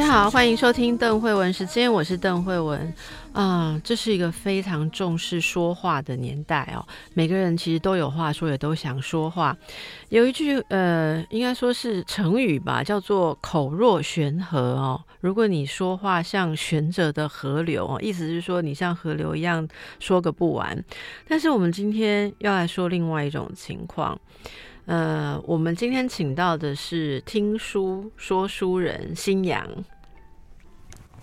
家好，欢迎收听邓慧文时间，我是邓慧文。啊，这是一个非常重视说话的年代哦。每个人其实都有话说，也都想说话。有一句呃，应该说是成语吧，叫做“口若悬河”哦。如果你说话像悬着的河流哦，意思是说你像河流一样说个不完。但是我们今天要来说另外一种情况。呃，我们今天请到的是听书说书人新阳。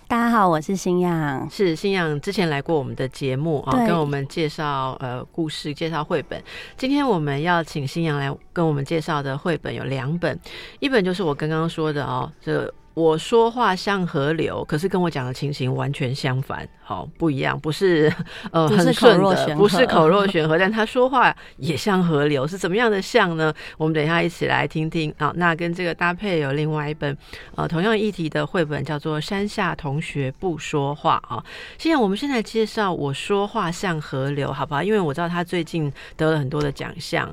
大家好，我是新阳，是新阳之前来过我们的节目啊，跟我们介绍呃故事，介绍绘本。今天我们要请新阳来跟我们介绍的绘本有两本，一本就是我刚刚说的哦，这。我说话像河流，可是跟我讲的情形完全相反，好不一样，不是 呃很顺的，不是口若悬河，但他说话也像河流，是怎么样的像呢？我们等一下一起来听听啊。那跟这个搭配有另外一本呃同样议题的绘本，叫做《山下同学不说话》啊。现在我们现在介绍我说话像河流，好不好？因为我知道他最近得了很多的奖项。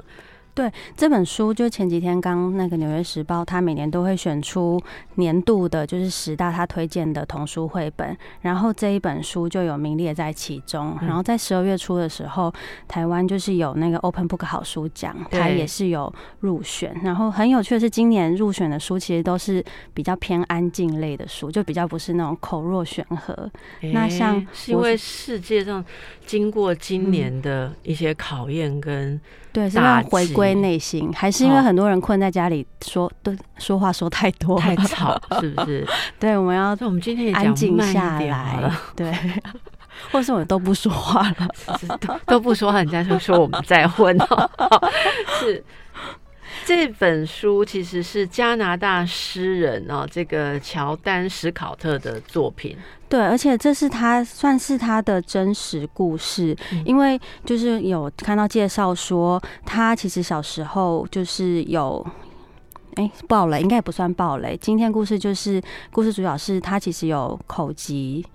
对这本书，就前几天刚那个《纽约时报》，他每年都会选出年度的，就是十大他推荐的童书绘本，然后这一本书就有名列在其中。然后在十二月初的时候，台湾就是有那个 Open Book 好书奖，它也是有入选。然后很有趣的是，今年入选的书其实都是比较偏安静类的书，就比较不是那种口若悬河。那像是因为世界上经过今年的一些考验跟。对，是要回归内心，还是因为很多人困在家里，说对说话说太多太吵，是不是？对，我们要我们今天也安静下来，对，或是我们都不说话了，都不说话，人家就说我们再混哦。是。这本书其实是加拿大诗人哦，这个乔丹史考特的作品。对，而且这是他算是他的真实故事，因为就是有看到介绍说，他其实小时候就是有，哎，暴雷应该也不算暴雷。今天故事就是故事主角是他其实有口疾。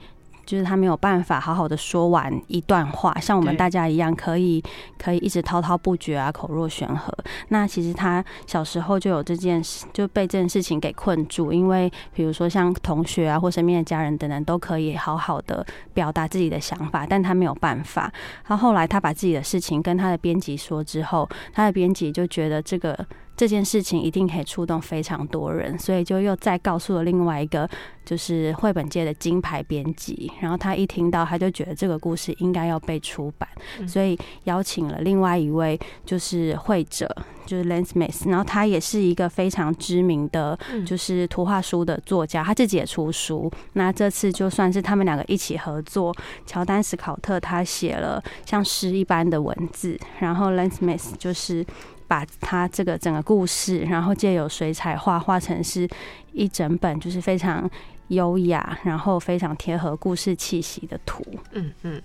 就是他没有办法好好的说完一段话，像我们大家一样，可以可以一直滔滔不绝啊，口若悬河。那其实他小时候就有这件事，就被这件事情给困住。因为比如说像同学啊，或身边的家人等等，都可以好好的表达自己的想法，但他没有办法。他后来他把自己的事情跟他的编辑说之后，他的编辑就觉得这个。这件事情一定可以触动非常多人，所以就又再告诉了另外一个，就是绘本界的金牌编辑。然后他一听到，他就觉得这个故事应该要被出版，所以邀请了另外一位就是会者，就是 Lance Smith。然后他也是一个非常知名的，就是图画书的作家，他自己也出书。那这次就算是他们两个一起合作，乔丹斯考特他写了像诗一般的文字，然后 Lance Smith 就是。把他这个整个故事，然后借由水彩画画成是一整本，就是非常优雅，然后非常贴合故事气息的图。嗯嗯，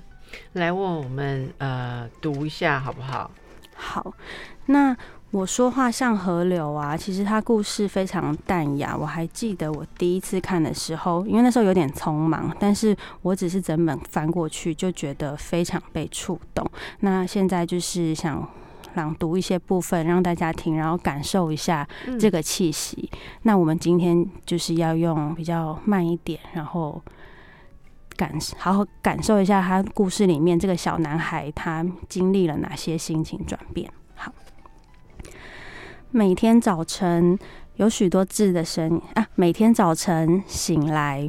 来问我们呃读一下好不好？好，那我说话像河流啊，其实它故事非常淡雅。我还记得我第一次看的时候，因为那时候有点匆忙，但是我只是整本翻过去就觉得非常被触动。那现在就是想。朗读一些部分让大家听，然后感受一下这个气息。那我们今天就是要用比较慢一点，然后感好好感受一下他故事里面这个小男孩他经历了哪些心情转变。好，每天早晨有许多字的声音啊，每天早晨醒来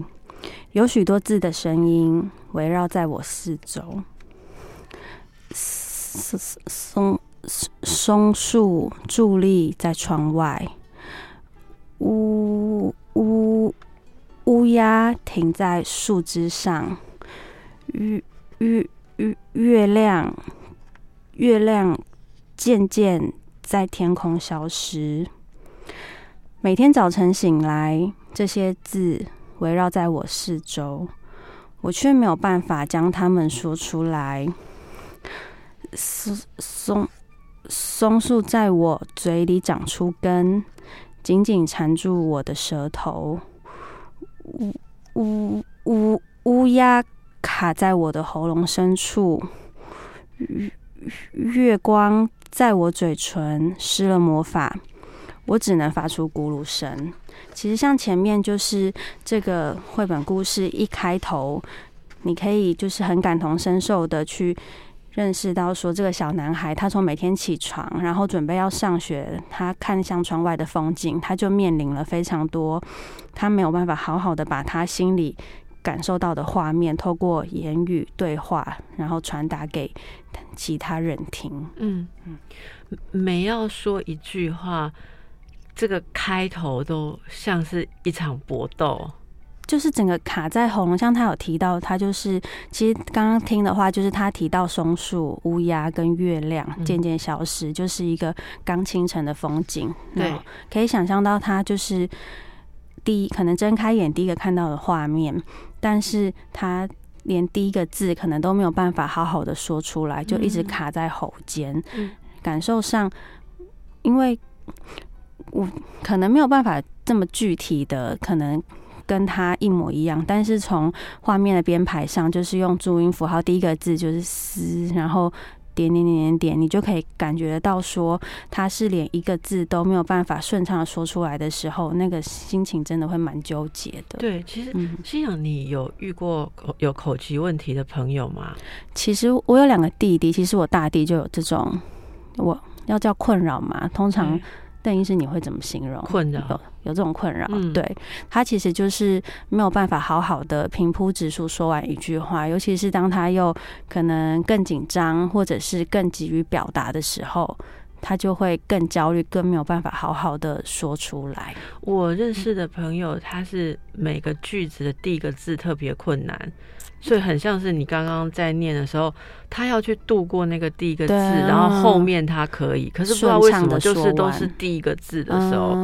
有许多字的声音围绕在我四周，松松。树伫立在窗外，乌乌乌鸦停在树枝上，月月月月亮月亮渐渐在天空消失。每天早晨醒来，这些字围绕在我四周，我却没有办法将它们说出来。松松松树在我嘴里长出根，紧紧缠住我的舌头。乌乌乌乌鸦卡在我的喉咙深处。月月光在我嘴唇施了魔法，我只能发出咕噜声。其实像前面就是这个绘本故事一开头，你可以就是很感同身受的去。认识到说，这个小男孩他从每天起床，然后准备要上学，他看向窗外的风景，他就面临了非常多，他没有办法好好的把他心里感受到的画面，透过言语对话，然后传达给其他人听。嗯嗯，每要说一句话，这个开头都像是一场搏斗。就是整个卡在喉咙，像他有提到，他就是其实刚刚听的话，就是他提到松树、乌鸦跟月亮渐渐消失，就是一个刚清晨的风景。对，可以想象到他就是第一可能睁开眼第一个看到的画面，但是他连第一个字可能都没有办法好好的说出来，就一直卡在喉间。感受上，因为我可能没有办法这么具体的可能。跟他一模一样，但是从画面的编排上，就是用注音符号，第一个字就是“思”，然后点点点点点，你就可以感觉得到说他是连一个字都没有办法顺畅的说出来的时候，那个心情真的会蛮纠结的。对，其实心想你有遇过有口疾问题的朋友吗？其实我有两个弟弟，其实我大弟就有这种，我要叫困扰嘛，通常。邓医师，你会怎么形容困扰？有有这种困扰？对他其实就是没有办法好好的平铺直述说完一句话，尤其是当他又可能更紧张或者是更急于表达的时候，他就会更焦虑，更没有办法好好的说出来。我认识的朋友，他是每个句子的第一个字特别困难。所以很像是你刚刚在念的时候，他要去度过那个第一个字，然后后面他可以，可是不知道为什么就是都是第一个字的时候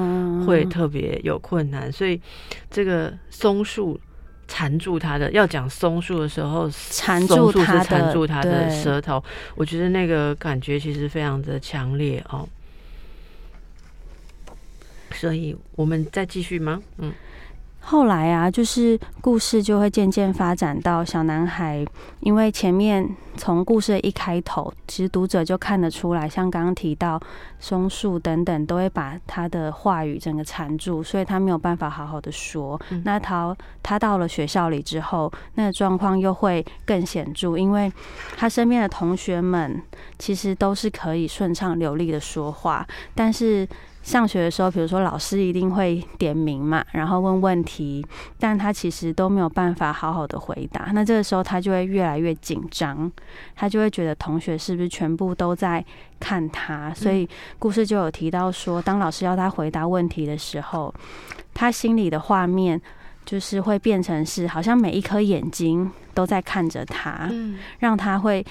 会特别有困难。所以这个松树缠住他的，要讲松树的时候，缠住他是缠住他的舌头，我觉得那个感觉其实非常的强烈哦。所以我们再继续吗？嗯。后来啊，就是故事就会渐渐发展到小男孩，因为前面从故事的一开头，其实读者就看得出来，像刚刚提到松树等等，都会把他的话语整个缠住，所以他没有办法好好的说。那他他到了学校里之后，那个状况又会更显著，因为他身边的同学们其实都是可以顺畅流利的说话，但是。上学的时候，比如说老师一定会点名嘛，然后问问题，但他其实都没有办法好好的回答。那这个时候他就会越来越紧张，他就会觉得同学是不是全部都在看他？所以故事就有提到说，当老师要他回答问题的时候，他心里的画面就是会变成是好像每一颗眼睛都在看着他，让他会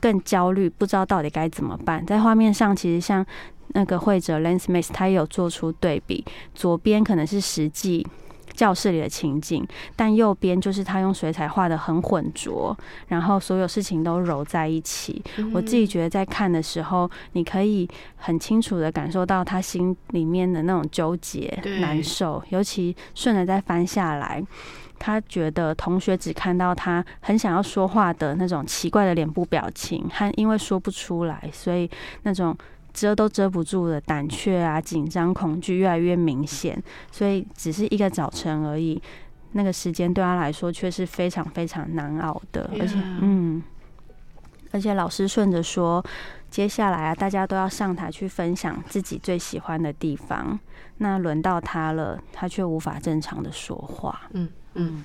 更焦虑，不知道到底该怎么办。在画面上，其实像。那个会者 Lance Smith 他也有做出对比，左边可能是实际教室里的情景，但右边就是他用水彩画的很浑浊，然后所有事情都揉在一起。我自己觉得在看的时候，你可以很清楚的感受到他心里面的那种纠结、难受，尤其顺着再翻下来，他觉得同学只看到他很想要说话的那种奇怪的脸部表情，和因为说不出来，所以那种。遮都遮不住的胆怯啊，紧张、恐惧越来越明显，所以只是一个早晨而已，那个时间对他来说却是非常非常难熬的。而且，嗯，而且老师顺着说，接下来啊，大家都要上台去分享自己最喜欢的地方，那轮到他了，他却无法正常的说话。嗯嗯，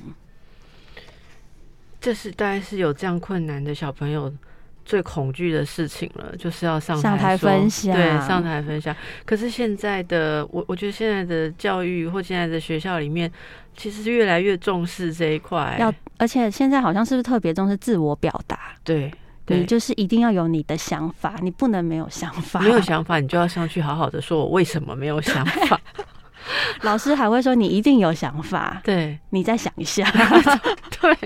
这是大概是有这样困难的小朋友。最恐惧的事情了，就是要上台分享，对，上台分享。可是现在的我，我觉得现在的教育或现在的学校里面，其实是越来越重视这一块。要，而且现在好像是不是特别重视自我表达？对，你就是一定要有你的想法，你不能没有想法。没有想法，你就要上去好好的说，我为什么没有想法。老师还会说你一定有想法，对你再想一下。对。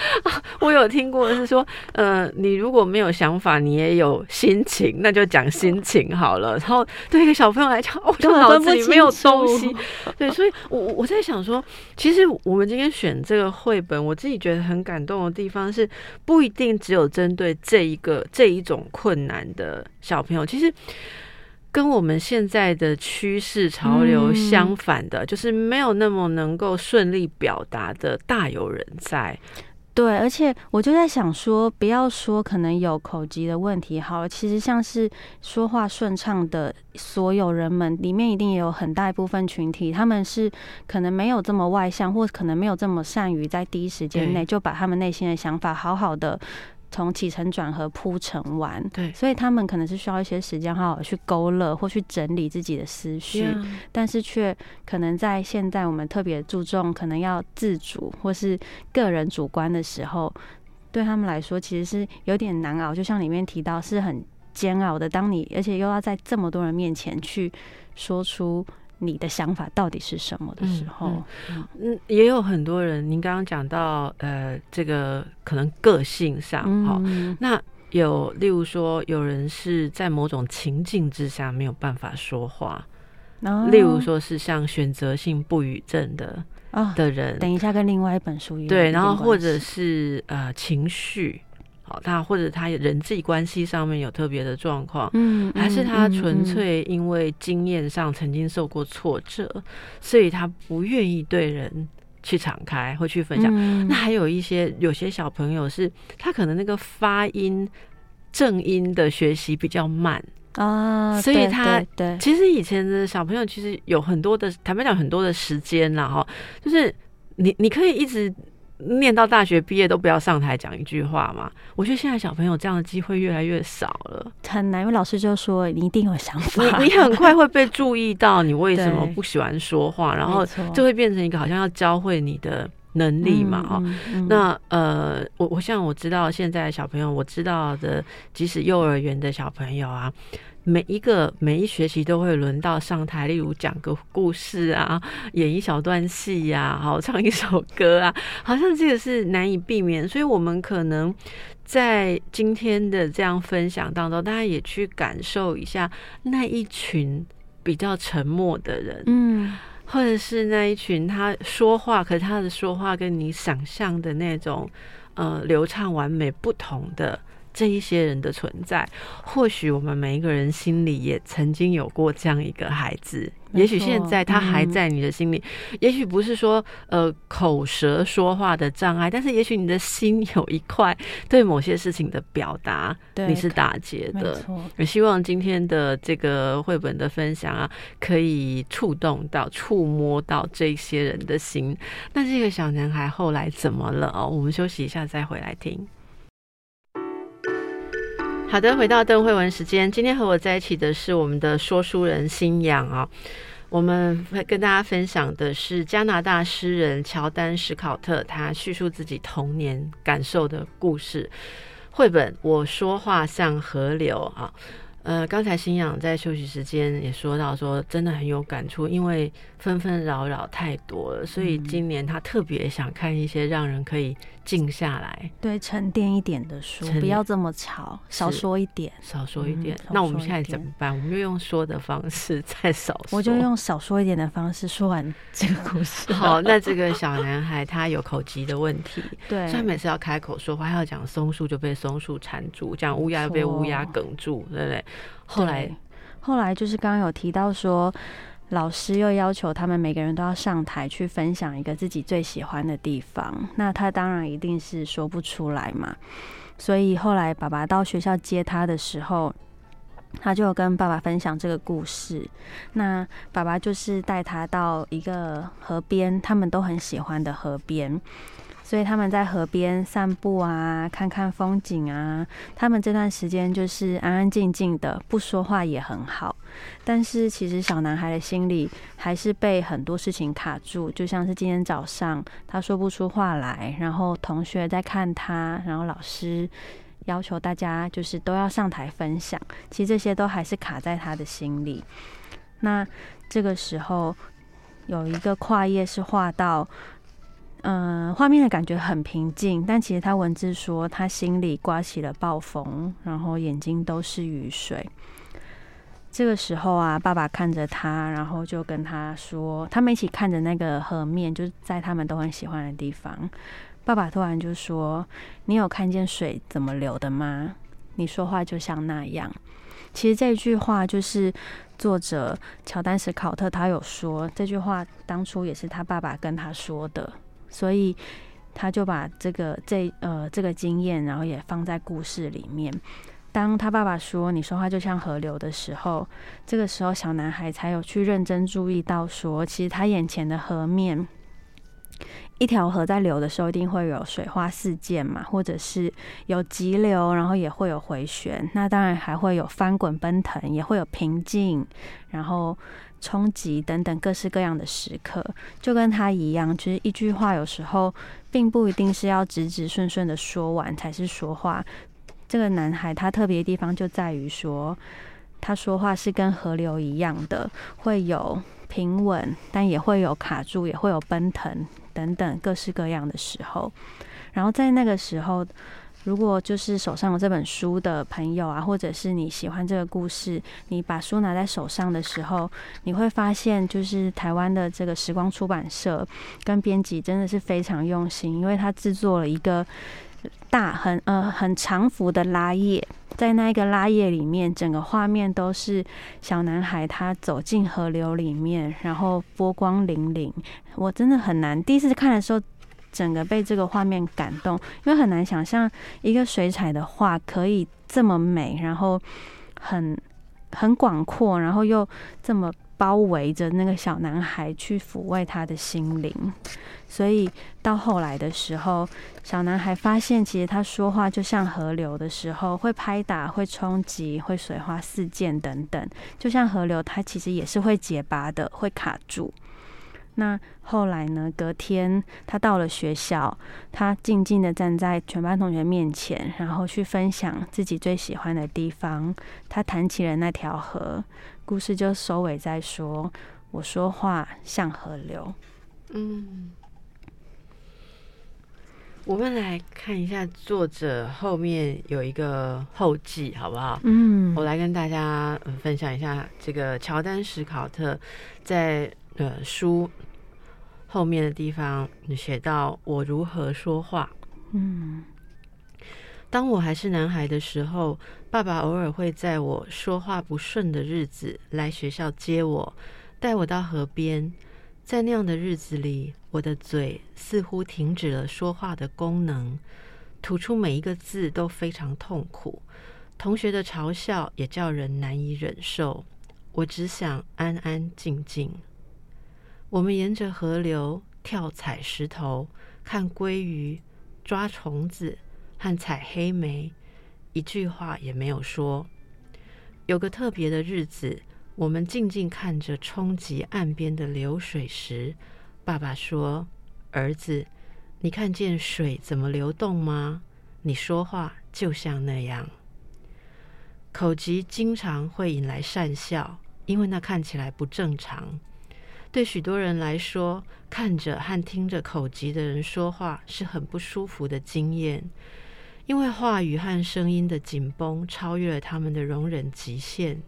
我有听过是说，呃，你如果没有想法，你也有心情，那就讲心情好了。然后对一个小朋友来讲，我脑子里没有东西。对，所以我我在想说，其实我们今天选这个绘本，我自己觉得很感动的地方是，不一定只有针对这一个这一种困难的小朋友，其实跟我们现在的趋势潮流相反的，就是没有那么能够顺利表达的大有人在。对，而且我就在想说，不要说可能有口疾的问题，好，其实像是说话顺畅的所有人们里面，一定也有很大一部分群体，他们是可能没有这么外向，或可能没有这么善于在第一时间内就把他们内心的想法好好的。从起承转合铺成完，对，所以他们可能是需要一些时间，好好去勾勒或去整理自己的思绪，但是却可能在现在我们特别注重可能要自主或是个人主观的时候，对他们来说其实是有点难熬。就像里面提到，是很煎熬的。当你而且又要在这么多人面前去说出。你的想法到底是什么的时候，嗯，也有很多人，您刚刚讲到，呃，这个可能个性上，哈，那有例如说，有人是在某种情境之下没有办法说话，例如说是像选择性不语症的啊的人，等一下跟另外一本书一样，对，然后或者是呃情绪。他或者他人际关系上面有特别的状况，嗯，还是他纯粹因为经验上曾经受过挫折，所以他不愿意对人去敞开或去分享。那还有一些有些小朋友是，他可能那个发音正音的学习比较慢啊，所以他对其实以前的小朋友其实有很多的坦白讲很多的时间了哈，就是你你可以一直。念到大学毕业都不要上台讲一句话嘛？我觉得现在小朋友这样的机会越来越少了，很难。因为老师就说你一定有想法，你你很快会被注意到，你为什么 不喜欢说话，然后就会变成一个好像要教会你的能力嘛？哦，那呃，我我像我知道现在小朋友，我知道的，即使幼儿园的小朋友啊。每一个每一学期都会轮到上台，例如讲个故事啊，演一小段戏呀，好唱一首歌啊，好像这个是难以避免。所以，我们可能在今天的这样分享当中，大家也去感受一下那一群比较沉默的人，嗯，或者是那一群他说话，可是他的说话跟你想象的那种呃流畅完美不同的。这一些人的存在，或许我们每一个人心里也曾经有过这样一个孩子。也许现在他还在你的心里，也许不是说呃口舌说话的障碍，但是也许你的心有一块对某些事情的表达你是打结的。也希望今天的这个绘本的分享啊，可以触动到、触摸到这些人的心。那这个小男孩后来怎么了哦？我们休息一下再回来听。好的，回到邓慧文时间。今天和我在一起的是我们的说书人新阳啊。我们会跟大家分享的是加拿大诗人乔丹史考特他叙述自己童年感受的故事绘本《我说话像河流》啊。呃，刚才新阳在休息时间也说到，说真的很有感触，因为纷纷扰扰太多了，所以今年他特别想看一些让人可以静下来、对沉淀一点的书，不要这么吵，少说一点，少说一点。那我们现在怎么办？我们就用说的方式再少，我就用少说一点的方式说完这个故事。好，那这个小男孩他有口疾的问题，对，所以每次要开口说话，要讲松树就被松树缠住，讲乌鸦被乌鸦梗住，对不对？后来，后来就是刚刚有提到说，老师又要求他们每个人都要上台去分享一个自己最喜欢的地方。那他当然一定是说不出来嘛。所以后来爸爸到学校接他的时候，他就跟爸爸分享这个故事。那爸爸就是带他到一个河边，他们都很喜欢的河边。所以他们在河边散步啊，看看风景啊。他们这段时间就是安安静静的，不说话也很好。但是其实小男孩的心里还是被很多事情卡住，就像是今天早上他说不出话来，然后同学在看他，然后老师要求大家就是都要上台分享。其实这些都还是卡在他的心里。那这个时候。有一个跨页是画到，嗯，画面的感觉很平静，但其实他文字说他心里刮起了暴风，然后眼睛都是雨水。这个时候啊，爸爸看着他，然后就跟他说，他们一起看着那个河面，就是在他们都很喜欢的地方。爸爸突然就说：“你有看见水怎么流的吗？你说话就像那样。”其实这句话就是作者乔丹·斯考特他有说这句话，当初也是他爸爸跟他说的，所以他就把这个这呃这个经验，然后也放在故事里面。当他爸爸说“你说话就像河流”的时候，这个时候小男孩才有去认真注意到，说其实他眼前的河面。一条河在流的时候，一定会有水花四溅嘛，或者是有急流，然后也会有回旋。那当然还会有翻滚奔腾，也会有平静，然后冲击等等各式各样的时刻。就跟他一样，其实一句话有时候并不一定是要直直顺顺的说完才是说话。这个男孩他特别的地方就在于说，他说话是跟河流一样的，会有平稳，但也会有卡住，也会有奔腾。等等各式各样的时候，然后在那个时候，如果就是手上有这本书的朋友啊，或者是你喜欢这个故事，你把书拿在手上的时候，你会发现，就是台湾的这个时光出版社跟编辑真的是非常用心，因为他制作了一个。大很呃很长幅的拉页，在那一个拉页里面，整个画面都是小男孩他走进河流里面，然后波光粼粼。我真的很难第一次看的时候，整个被这个画面感动，因为很难想象一个水彩的画可以这么美，然后很很广阔，然后又这么。包围着那个小男孩去抚慰他的心灵，所以到后来的时候，小男孩发现其实他说话就像河流的时候，会拍打、会冲击、会水花四溅等等，就像河流，它其实也是会结疤的，会卡住。那后来呢？隔天他到了学校，他静静的站在全班同学面前，然后去分享自己最喜欢的地方。他谈起了那条河，故事就收尾在说：“我说话像河流。”嗯，我们来看一下作者后面有一个后记，好不好？嗯，我来跟大家分享一下这个乔丹·史考特在。呃，书后面的地方写到我如何说话。嗯，当我还是男孩的时候，爸爸偶尔会在我说话不顺的日子来学校接我，带我到河边。在那样的日子里，我的嘴似乎停止了说话的功能，吐出每一个字都非常痛苦。同学的嘲笑也叫人难以忍受。我只想安安静静。我们沿着河流跳踩石头，看鲑鱼，抓虫子和采黑莓，一句话也没有说。有个特别的日子，我们静静看着冲击岸边的流水时，爸爸说：“儿子，你看见水怎么流动吗？你说话就像那样。”口疾经常会引来善笑，因为那看起来不正常。对许多人来说，看着和听着口疾的人说话是很不舒服的经验，因为话语和声音的紧绷超越了他们的容忍极限。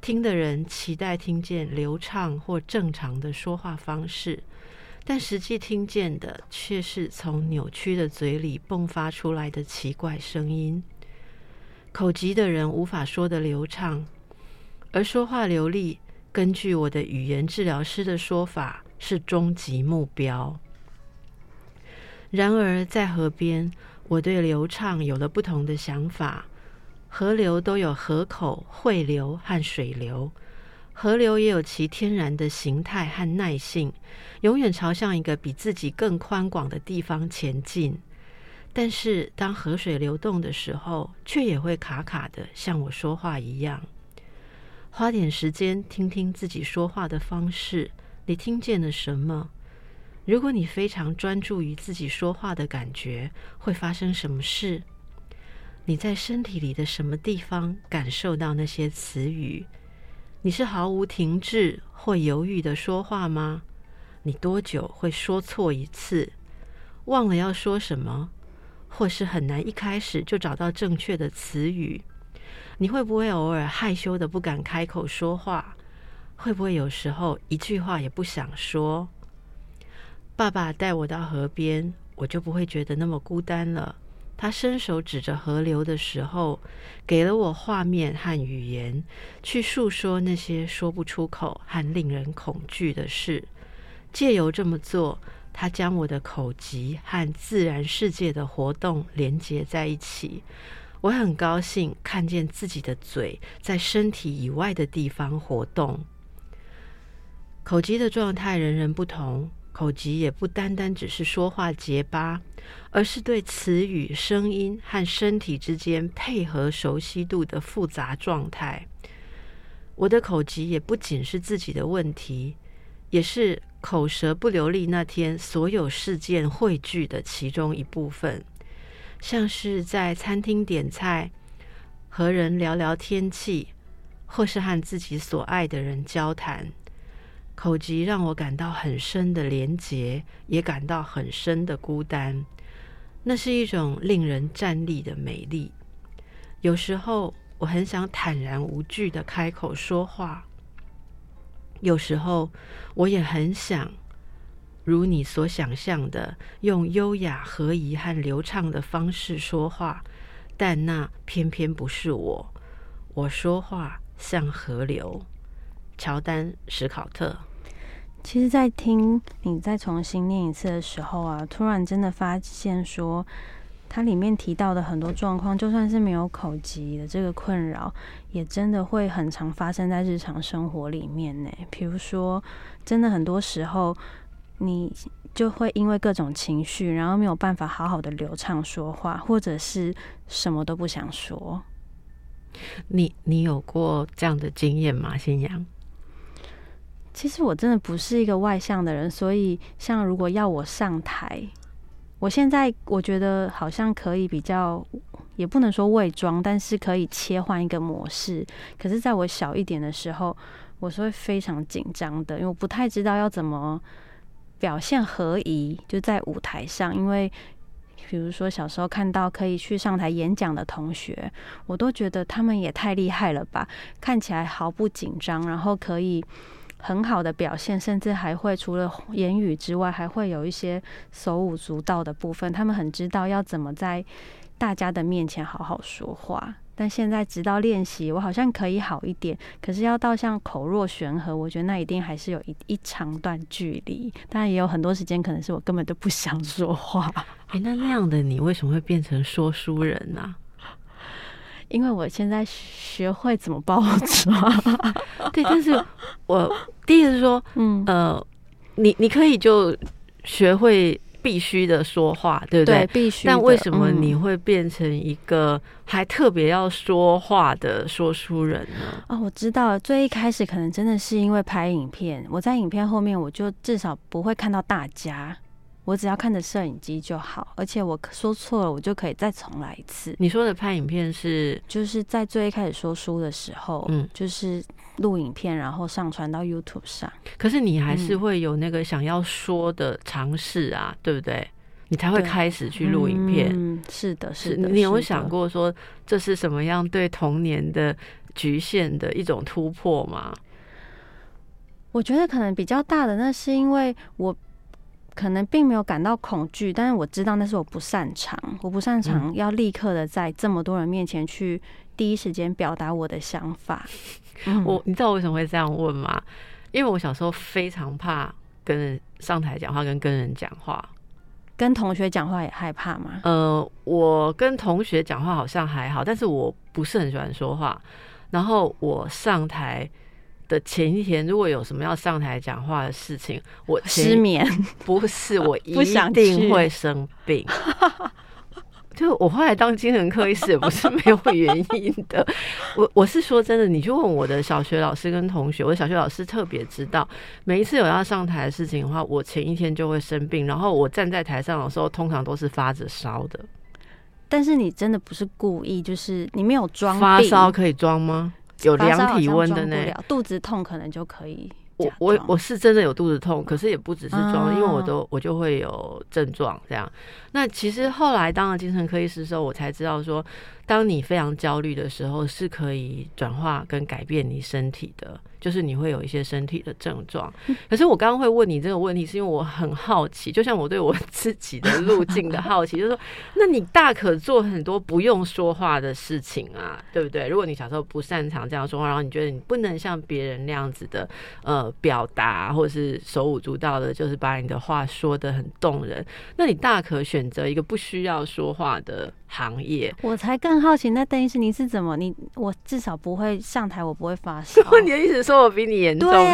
听的人期待听见流畅或正常的说话方式，但实际听见的却是从扭曲的嘴里迸发出来的奇怪声音。口疾的人无法说得流畅，而说话流利。根据我的语言治疗师的说法，是终极目标。然而，在河边，我对流畅有了不同的想法。河流都有河口、汇流和水流，河流也有其天然的形态和耐性，永远朝向一个比自己更宽广的地方前进。但是，当河水流动的时候，却也会卡卡的，像我说话一样。花点时间听听自己说话的方式，你听见了什么？如果你非常专注于自己说话的感觉，会发生什么事？你在身体里的什么地方感受到那些词语？你是毫无停滞或犹豫的说话吗？你多久会说错一次，忘了要说什么，或是很难一开始就找到正确的词语？你会不会偶尔害羞的不敢开口说话？会不会有时候一句话也不想说？爸爸带我到河边，我就不会觉得那么孤单了。他伸手指着河流的时候，给了我画面和语言，去诉说那些说不出口和令人恐惧的事。借由这么做，他将我的口疾和自然世界的活动连接在一起。我很高兴看见自己的嘴在身体以外的地方活动。口疾的状态人人不同。口疾也不单单只是说话结巴，而是对词语、声音和身体之间配合熟悉度的复杂状态。我的口疾也不仅是自己的问题，也是口舌不流利那天所有事件汇聚的其中一部分。像是在餐厅点菜、和人聊聊天气，或是和自己所爱的人交谈。口疾让我感到很深的连结，也感到很深的孤单。那是一种令人站立的美丽。有时候我很想坦然无惧的开口说话，有时候我也很想如你所想象的，用优雅、合宜和流畅的方式说话，但那偏偏不是我。我说话像河流。乔丹·史考特。其实，在听你再重新念一次的时候啊，突然真的发现说，它里面提到的很多状况，就算是没有口疾的这个困扰，也真的会很常发生在日常生活里面呢。比如说，真的很多时候，你就会因为各种情绪，然后没有办法好好的流畅说话，或者是什么都不想说。你你有过这样的经验吗，新阳？其实我真的不是一个外向的人，所以像如果要我上台，我现在我觉得好像可以比较，也不能说伪装，但是可以切换一个模式。可是在我小一点的时候，我是会非常紧张的，因为我不太知道要怎么表现合宜，就在舞台上。因为比如说小时候看到可以去上台演讲的同学，我都觉得他们也太厉害了吧，看起来毫不紧张，然后可以。很好的表现，甚至还会除了言语之外，还会有一些手舞足蹈的部分。他们很知道要怎么在大家的面前好好说话。但现在直到练习，我好像可以好一点。可是要到像口若悬河，我觉得那一定还是有一一长段距离。当然也有很多时间，可能是我根本都不想说话。哎，那那样的你为什么会变成说书人呢？因为我现在学会怎么包装，对，但是我第一个是说，嗯呃，你你可以就学会必须的说话，对不对？必须。但为什么你会变成一个还特别要说话的说书人呢？哦，我知道，最一开始可能真的是因为拍影片，我在影片后面，我就至少不会看到大家。我只要看着摄影机就好，而且我说错了，我就可以再重来一次。你说的拍影片是，就是在最一开始说书的时候，嗯，就是录影片，然后上传到 YouTube 上。可是你还是会有那个想要说的尝试啊，对不对？你才会开始去录影片。嗯，是的，是的。你有想过说这是什么样对童年的局限的一种突破吗？我觉得可能比较大的，那是因为我。可能并没有感到恐惧，但是我知道那是我不擅长，我不擅长要立刻的在这么多人面前去第一时间表达我的想法。我你知道我为什么会这样问吗？因为我小时候非常怕跟人上台讲话，跟跟人讲话，跟同学讲话也害怕吗？呃，我跟同学讲话好像还好，但是我不是很喜欢说话。然后我上台。的前一天，如果有什么要上台讲话的事情，我失眠不是我 一定会生病。就我后来当精神科医师也不是没有原因的。我我是说真的，你去问我的小学老师跟同学，我的小学老师特别知道，每一次有要上台的事情的话，我前一天就会生病，然后我站在台上的时候，通常都是发着烧的。但是你真的不是故意，就是你没有装发烧可以装吗？有量体温的呢，肚子痛可能就可以我我我是真的有肚子痛，可是也不只是装，因为我都我就会有症状这样。那其实后来当了精神科医师的时候，我才知道说，当你非常焦虑的时候，是可以转化跟改变你身体的。就是你会有一些身体的症状，可是我刚刚会问你这个问题，是因为我很好奇，就像我对我 自己的路径的好奇，就是说，那你大可做很多不用说话的事情啊，对不对？如果你小时候不擅长这样说话，然后你觉得你不能像别人那样子的呃表达，或者是手舞足蹈的，就是把你的话说的很动人，那你大可选择一个不需要说话的行业。我才更好奇，那邓医师你是怎么？你我至少不会上台，我不会发烧。你的意思？说我比你严重是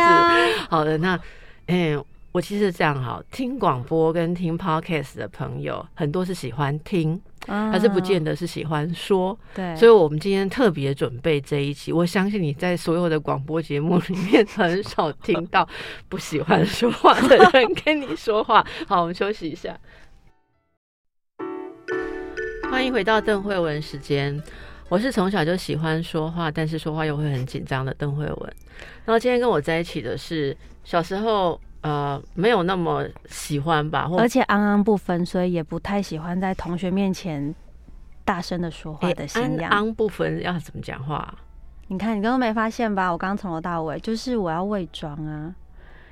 好的，那嗯，我其实这样哈，听广播跟听 podcast 的朋友很多是喜欢听，还是不见得是喜欢说。对，所以我们今天特别准备这一期。我相信你在所有的广播节目里面 很少听到不喜欢说话的人跟你说话。好，我们休息一下，欢迎回到邓慧文时间。我是从小就喜欢说话，但是说话又会很紧张的邓慧文。然后今天跟我在一起的是小时候呃没有那么喜欢吧，而且昂昂不分，所以也不太喜欢在同学面前大声的说话的新阳。昂不分要怎么讲话？你看你刚刚没发现吧？我刚刚从头到尾就是我要伪装啊，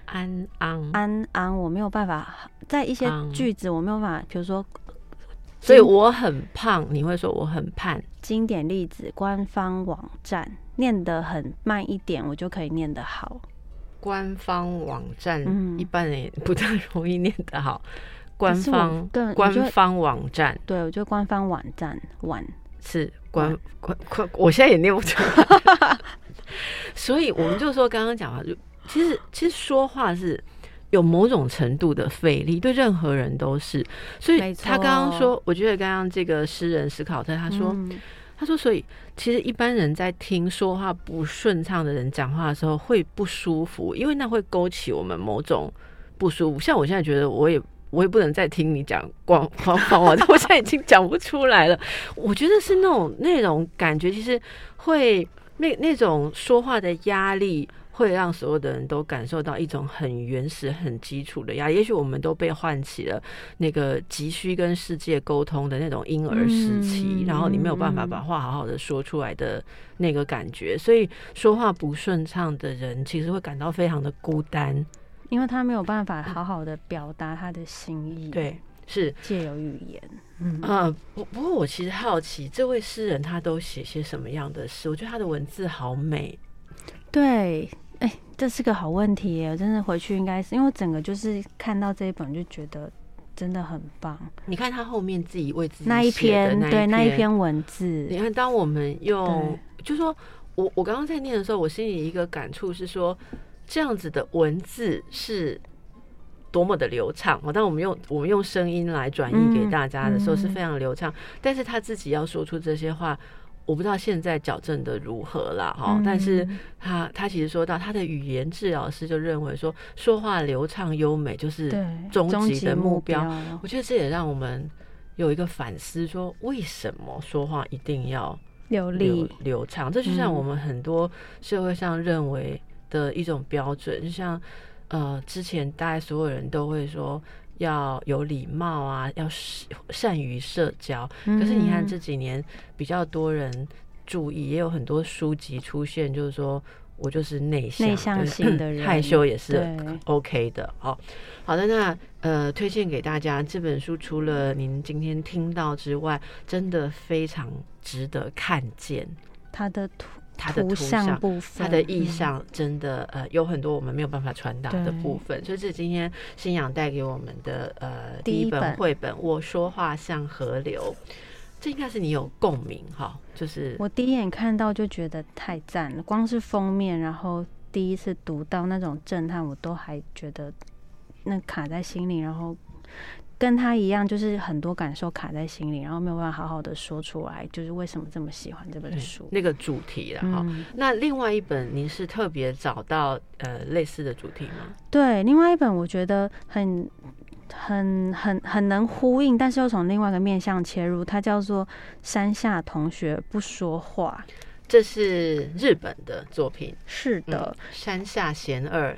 安安安安，我没有办法在一些句子我没有办法，比如说。所以我很胖，你会说我很胖。经典例子，官方网站念得很慢一点，我就可以念得好。官方网站一般人也不太容易念得好。官方官方网站，对我觉得官方网站晚是官官官，我现在也念不出来。所以我们就说刚刚讲话，就其实其实说话是。有某种程度的费力，对任何人都是。所以他刚刚说，我觉得刚刚这个诗人史考特他说，他说，所以其实一般人在听说话不顺畅的人讲话的时候会不舒服，因为那会勾起我们某种不舒服。像我现在觉得，我也我也不能再听你讲广广话，我现在已经讲不出来了。我觉得是那种那种感觉，其实会那那种说话的压力。会让所有的人都感受到一种很原始、很基础的压力。也许我们都被唤起了那个急需跟世界沟通的那种婴儿时期，然后你没有办法把话好好的说出来的那个感觉，所以说话不顺畅的人其实会感到非常的孤单，因为他没有办法好好的表达他的心意。对，是借由语言。嗯呃，不不过我其实好奇，这位诗人他都写些什么样的诗？我觉得他的文字好美。对。哎，这是个好问题耶！我真的回去应该是因为整个就是看到这一本就觉得真的很棒。你看他后面自己为自己那一篇，对那一篇文字。你看，当我们用，就说我我刚刚在念的时候，我心里一个感触是说，这样子的文字是多么的流畅。我，当我们用我们用声音来转译给大家的时候是非常流畅，但是他自己要说出这些话。我不知道现在矫正的如何了哈，但是他他其实说到他的语言治疗师就认为说说话流畅优美就是终极的目标。我觉得这也让我们有一个反思，说为什么说话一定要流利流畅？这就像我们很多社会上认为的一种标准，就像呃之前大概所有人都会说。要有礼貌啊，要善于社交。可是你看这几年比较多人注意，也有很多书籍出现，就是说我就是内向、内向性的人，害羞也是 OK 的。好，好的，那呃，推荐给大家这本书，除了您今天听到之外，真的非常值得看见它的图。它的图像部分，它的意象真的呃有很多我们没有办法传达的部分，所以这今天新阳带给我们的呃第一本绘本《我说话像河流》，这应该是你有共鸣哈，就是我第一眼看到就觉得太赞了，光是封面，然后第一次读到那种震撼，我都还觉得那卡在心里，然后。跟他一样，就是很多感受卡在心里，然后没有办法好好的说出来，就是为什么这么喜欢这本书那个主题了哈。那另外一本，您是特别找到呃类似的主题吗？对，另外一本我觉得很很很很能呼应，但是又从另外一个面向切入，它叫做《山下同学不说话》，这是日本的作品。是的，山下贤二。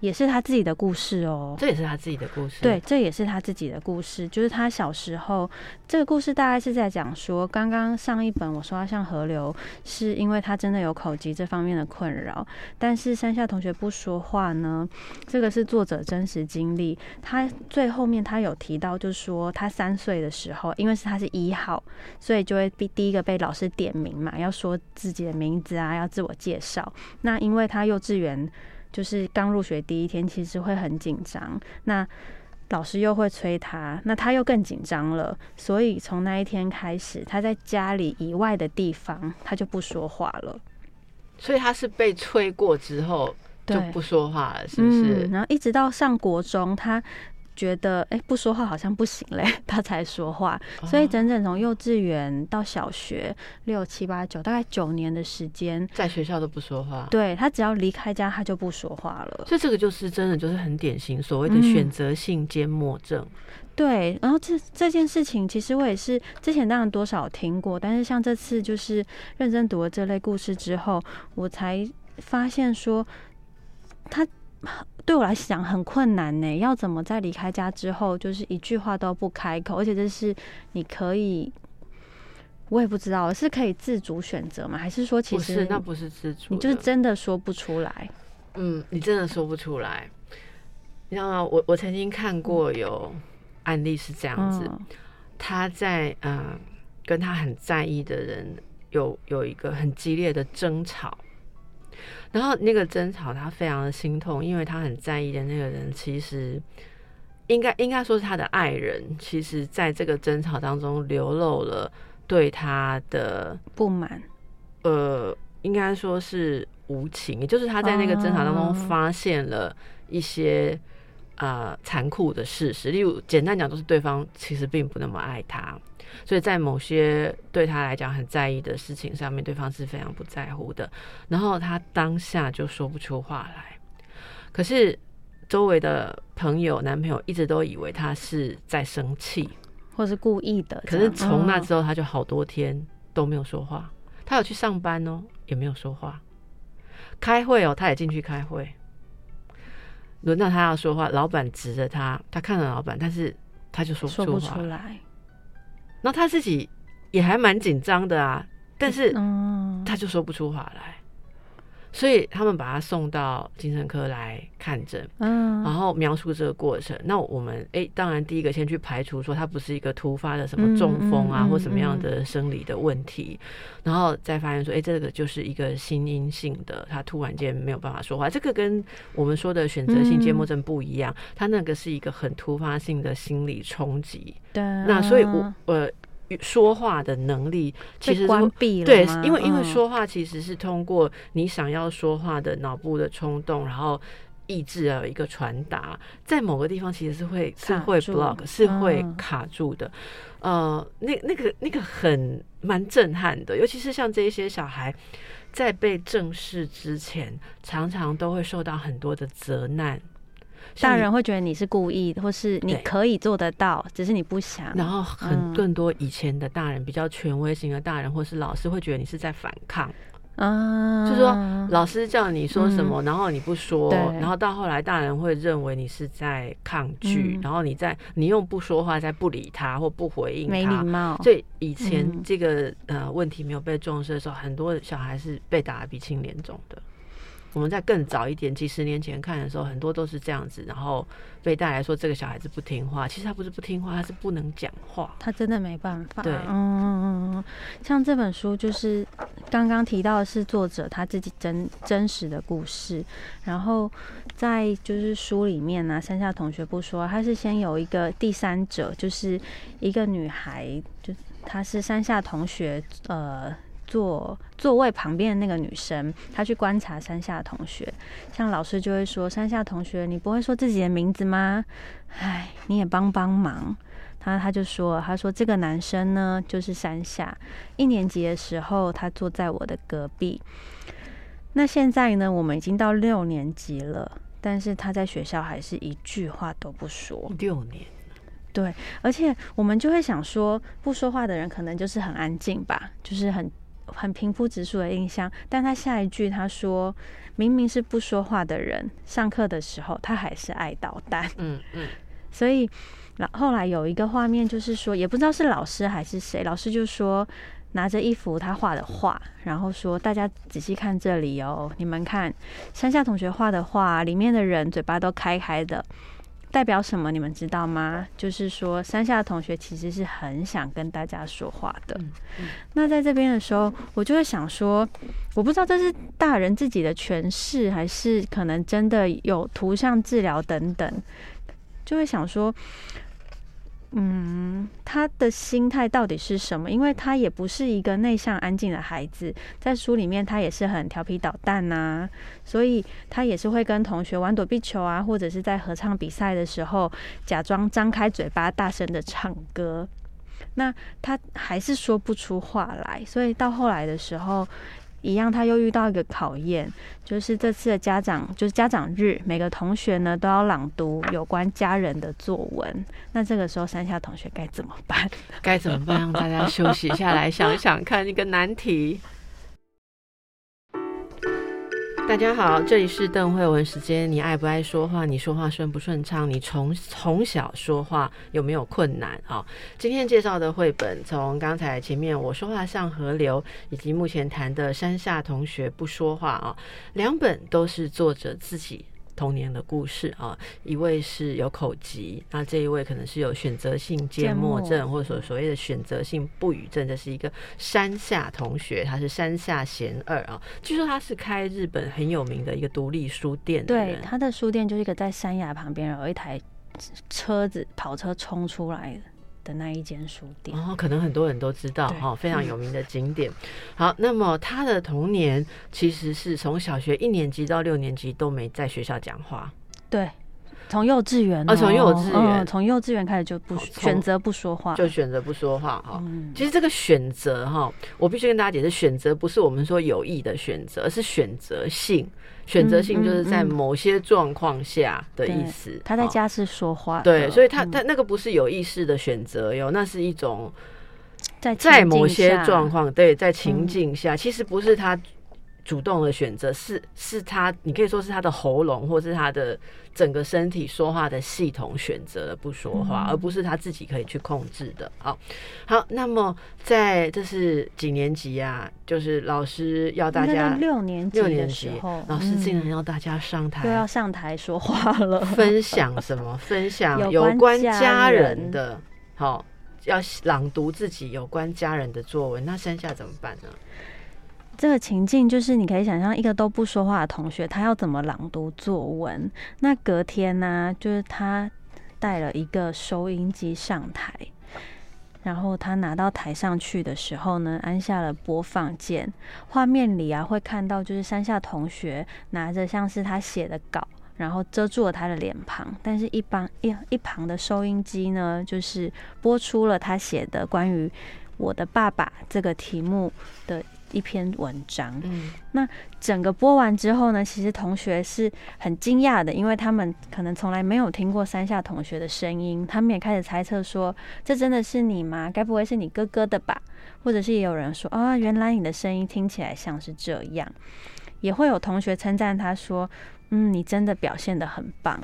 也是他自己的故事哦，这也是他自己的故事。对，这也是他自己的故事，就是他小时候这个故事大概是在讲说，刚刚上一本我说他像河流，是因为他真的有口疾这方面的困扰，但是山下同学不说话呢，这个是作者真实经历。他最后面他有提到，就是说他三岁的时候，因为是他是一号，所以就会第第一个被老师点名嘛，要说自己的名字啊，要自我介绍。那因为他幼稚园。就是刚入学第一天，其实会很紧张。那老师又会催他，那他又更紧张了。所以从那一天开始，他在家里以外的地方，他就不说话了。所以他是被催过之后就不说话了，是不是？然后一直到上国中，他。觉得哎，不说话好像不行嘞，他才说话。所以整整从幼稚园到小学六七八九，大概九年的时间，在学校都不说话。对他只要离开家，他就不说话了。所以这个就是真的，就是很典型所谓的选择性缄默症。对，然后这这件事情，其实我也是之前当然多少听过，但是像这次就是认真读了这类故事之后，我才发现说他。对我来讲很困难呢，要怎么在离开家之后，就是一句话都不开口，而且这是你可以，我也不知道是可以自主选择吗？还是说其实那不是自主，你就是真的说不出来？嗯，你真的说不出来。你知道吗？我我曾经看过有案例是这样子，他在嗯跟他很在意的人有有一个很激烈的争吵。然后那个争吵，他非常的心痛，因为他很在意的那个人，其实应该应该说是他的爱人，其实在这个争吵当中流露了对他的不满，呃，应该说是无情，也就是他在那个争吵当中发现了一些呃残酷的事实，例如简单讲，就是对方其实并不那么爱他。所以在某些对他来讲很在意的事情上面，对方是非常不在乎的。然后他当下就说不出话来，可是周围的朋友、男朋友一直都以为他是在生气，或是故意的。可是从那之后，他就好多天都没有说话。他有去上班哦，也没有说话。开会哦，他也进去开会。轮到他要说话，老板指着他，他看着老板，但是他就说不出来。然后他自己也还蛮紧张的啊，但是他就说不出话来，所以他们把他送到精神科来看诊，嗯，然后描述这个过程。那我们哎，当然第一个先去排除说他不是一个突发的什么中风啊，或什么样的生理的问题，然后再发现说，哎，这个就是一个心因性的，他突然间没有办法说话。这个跟我们说的选择性缄默症不一样，他那个是一个很突发性的心理冲击。对，那所以我呃。说话的能力其实关闭了，对，因为因为说话其实是通过你想要说话的脑部的冲动，然后意志啊一个传达，在某个地方其实是会是会 block，是会卡住的。呃，那那个那个很蛮震撼的，尤其是像这一些小孩在被正视之前，常常都会受到很多的责难。大人会觉得你是故意，或是你可以做得到，只是你不想。然后很更多以前的大人，比较权威型的大人，或是老师，会觉得你是在反抗。啊，就是说老师叫你说什么，然后你不说，然后到后来大人会认为你是在抗拒，然后你在你用不说话，在不理他或不回应他，没礼貌。所以以前这个呃问题没有被重视的时候，很多小孩是被打的鼻青脸肿的。我们在更早一点，几十年前看的时候，很多都是这样子，然后被带来说这个小孩子不听话，其实他不是不听话，他是不能讲话，他真的没办法。对，嗯嗯嗯，像这本书就是刚刚提到的是作者他自己真真实的故事，然后在就是书里面呢，山下同学不说，他是先有一个第三者，就是一个女孩，就她是山下同学，呃。坐座位旁边的那个女生，她去观察山下同学，像老师就会说：“山下同学，你不会说自己的名字吗？哎，你也帮帮忙。”他他就说：“他说这个男生呢，就是山下。一年级的时候，他坐在我的隔壁。那现在呢，我们已经到六年级了，但是他在学校还是一句话都不说。六年，对，而且我们就会想说，不说话的人可能就是很安静吧，就是很。”很平铺直述的印象，但他下一句他说明明是不说话的人，上课的时候他还是爱捣蛋。嗯嗯，所以后来有一个画面就是说，也不知道是老师还是谁，老师就说拿着一幅他画的画，然后说大家仔细看这里哦，你们看山下同学画的画，里面的人嘴巴都开开的。代表什么？你们知道吗？就是说，山下同学其实是很想跟大家说话的。那在这边的时候，我就会想说，我不知道这是大人自己的诠释，还是可能真的有图像治疗等等，就会想说。嗯，他的心态到底是什么？因为他也不是一个内向安静的孩子，在书里面他也是很调皮捣蛋呐，所以他也是会跟同学玩躲避球啊，或者是在合唱比赛的时候假装张开嘴巴大声的唱歌。那他还是说不出话来，所以到后来的时候。一样，他又遇到一个考验，就是这次的家长就是家长日，每个同学呢都要朗读有关家人的作文。那这个时候，山下同学该怎么办？该怎么办？让大家休息下来，想想看一个难题。大家好，这里是邓慧文时间。你爱不爱说话？你说话顺不顺畅？你从从小说话有没有困难啊？今天介绍的绘本，从刚才前面我说话像河流，以及目前谈的山下同学不说话啊，两本都是作者自己。童年的故事啊，一位是有口疾，那这一位可能是有选择性缄默症，或者所所谓的选择性不语症，这是一个山下同学，他是山下贤二啊。据说他是开日本很有名的一个独立书店，对，他的书店就是一个在山崖旁边有一台车子跑车冲出来的。的那一间书店哦，可能很多人都知道哈，非常有名的景点。好，那么他的童年其实是从小学一年级到六年级都没在学校讲话。对，从幼稚园啊，从幼稚园，从幼稚园开始就不选择不说话，就选择不说话哈。其实这个选择哈，我必须跟大家解释，选择不是我们说有意的选择，而是选择性。选择性就是在某些状况下的意思。他在家是说话，对，所以他他那个不是有意识的选择哟，那是一种在在某些状况，对，在情境下，其实不是他。主动的选择是是他，你可以说是他的喉咙，或是他的整个身体说话的系统选择了不说话，而不是他自己可以去控制的。好，好，那么在这是几年级啊？就是老师要大家六年级的时候，老师竟然要大家上台，要上台说话了，分享什么？分享有关家人的，好，要朗读自己有关家人的作文。那剩下怎么办呢？这个情境就是，你可以想象一个都不说话的同学，他要怎么朗读作文？那隔天呢，就是他带了一个收音机上台，然后他拿到台上去的时候呢，按下了播放键，画面里啊会看到就是山下同学拿着像是他写的稿，然后遮住了他的脸庞，但是一旁一一旁的收音机呢，就是播出了他写的关于我的爸爸这个题目的。一篇文章，嗯，那整个播完之后呢，其实同学是很惊讶的，因为他们可能从来没有听过山下同学的声音，他们也开始猜测说，这真的是你吗？该不会是你哥哥的吧？或者是也有人说，啊，原来你的声音听起来像是这样，也会有同学称赞他说。嗯，你真的表现的很棒。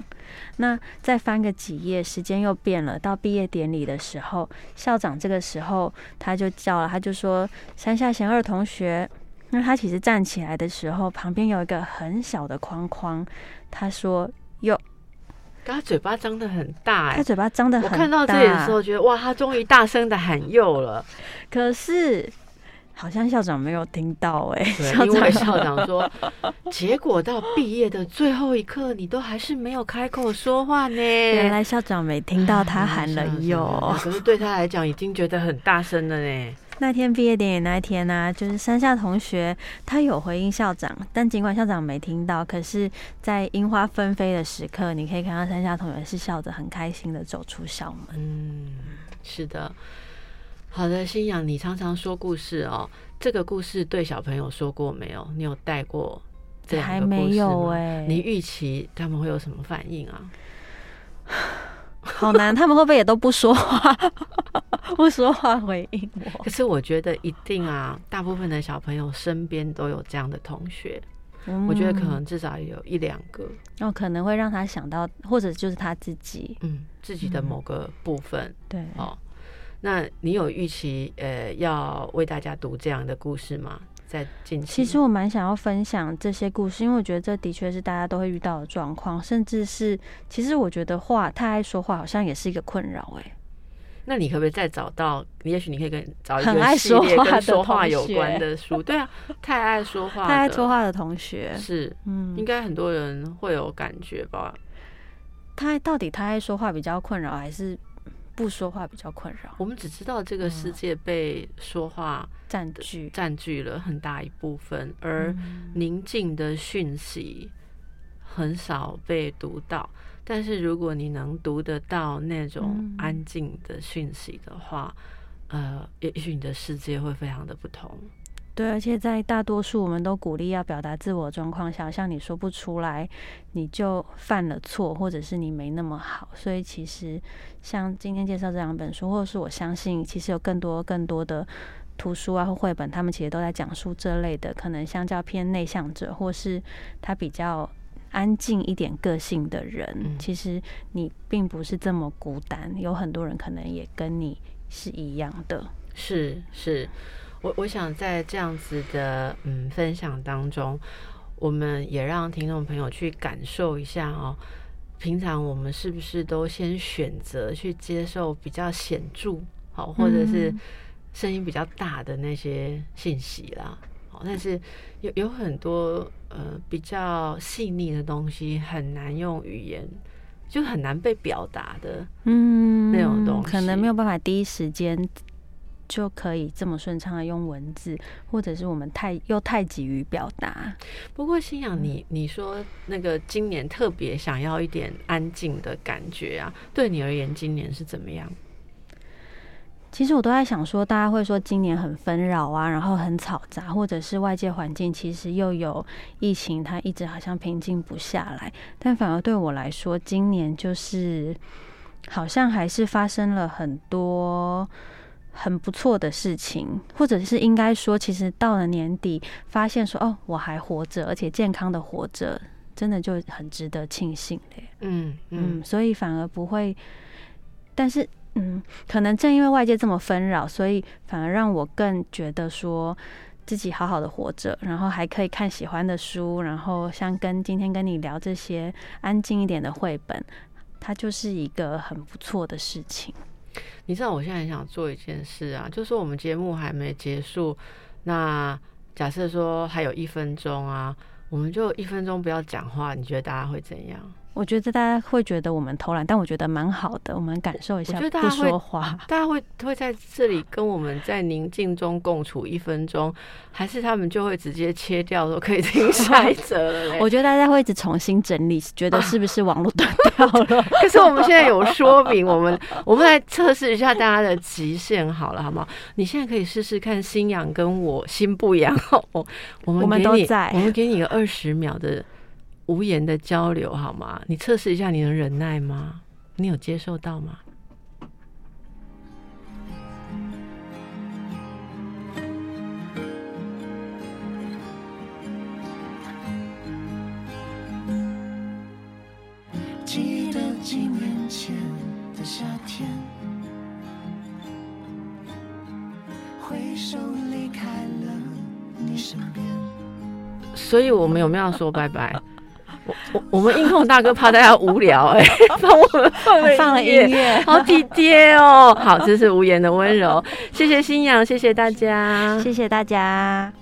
那再翻个几页，时间又变了。到毕业典礼的时候，校长这个时候他就叫了，他就说：“山下贤二同学。”那他其实站起来的时候，旁边有一个很小的框框。他说：“哟，他嘴巴张的很大，哎，他嘴巴张的很大。”我看到这里的时候，觉得哇，他终于大声的喊“又”了。可是。好像校长没有听到哎，因为校长说，结果到毕业的最后一刻，你都还是没有开口说话呢。原来校长没听到他喊了有，可是对他来讲已经觉得很大声了呢。那天毕业典礼那一天呢，就是山下同学他有回应校长，但尽管校长没听到，可是在樱花纷飞的时刻，你可以看到山下同学是笑着很开心的走出校门。嗯，是的。好的，新阳，你常常说故事哦。这个故事对小朋友说过没有？你有带过这还没有哎。你预期他们会有什么反应啊？好难，他们会不会也都不说话？不说话回应我。可是我觉得一定啊，大部分的小朋友身边都有这样的同学。我觉得可能至少有一两个，然后可能会让他想到，或者就是他自己，嗯，自己的某个部分。对，哦，那你有预期呃要为大家读这样的故事吗？在近期，其实我蛮想要分享这些故事，因为我觉得这的确是大家都会遇到的状况，甚至是其实我觉得话太爱说话，好像也是一个困扰哎。那你可不可以再找到？也许你可以跟找一个系列跟说话有关的书。对啊，太爱说话、太爱说话的同学是，嗯，应该很多人会有感觉吧？他到底他爱说话比较困扰，还是不说话比较困扰？我们只知道这个世界被说话占据，占据了很大一部分，而宁静的讯息很少被读到。但是如果你能读得到那种安静的讯息的话，呃，也许你的世界会非常的不同。对，而且在大多数我们都鼓励要表达自我状况下，像你说不出来，你就犯了错，或者是你没那么好。所以其实像今天介绍这两本书，或者是我相信，其实有更多更多的图书啊或绘本，他们其实都在讲述这类的，可能相较偏内向者，或是他比较。安静一点个性的人，其实你并不是这么孤单，有很多人可能也跟你是一样的。是是，我我想在这样子的嗯分享当中，我们也让听众朋友去感受一下哦，平常我们是不是都先选择去接受比较显著好，或者是声音比较大的那些信息啦？好，但是有有很多。呃，比较细腻的东西很难用语言，就很难被表达的，嗯，那种东西可能没有办法第一时间就可以这么顺畅的用文字，或者是我们太又太急于表达。不过，心想你你说那个今年特别想要一点安静的感觉啊，对你而言，今年是怎么样？其实我都在想说，大家会说今年很纷扰啊，然后很嘈杂，或者是外界环境其实又有疫情，它一直好像平静不下来。但反而对我来说，今年就是好像还是发生了很多很不错的事情，或者是应该说，其实到了年底，发现说哦，我还活着，而且健康的活着，真的就很值得庆幸嘞。嗯嗯，所以反而不会，但是。嗯，可能正因为外界这么纷扰，所以反而让我更觉得说自己好好的活着，然后还可以看喜欢的书，然后像跟今天跟你聊这些安静一点的绘本，它就是一个很不错的事情。你知道我现在很想做一件事啊，就是我们节目还没结束，那假设说还有一分钟啊，我们就一分钟不要讲话，你觉得大家会怎样？我觉得大家会觉得我们偷懒，但我觉得蛮好的。我们感受一下，不说话，大家会会在这里跟我们在宁静中共处一分钟，还是他们就会直接切掉，说可以听 下一则了？我觉得大家会一直重新整理，觉得是不是网络断掉了？可是我们现在有说明，我们我们来测试一下大家的极限，好了，好吗？你现在可以试试看，心痒跟我心不痒，我我们都在，我们给你个二十秒的。无言的交流好吗？你测试一下，你能忍耐吗？你有接受到吗？记得几年前的夏天，挥手离开了你身边。所以我们有没有说拜拜？我我我们音控大哥怕大家无聊，哎，帮我们放了 音乐，好体贴哦。好，这是无言的温柔，谢谢新阳，谢谢大家，谢谢大家。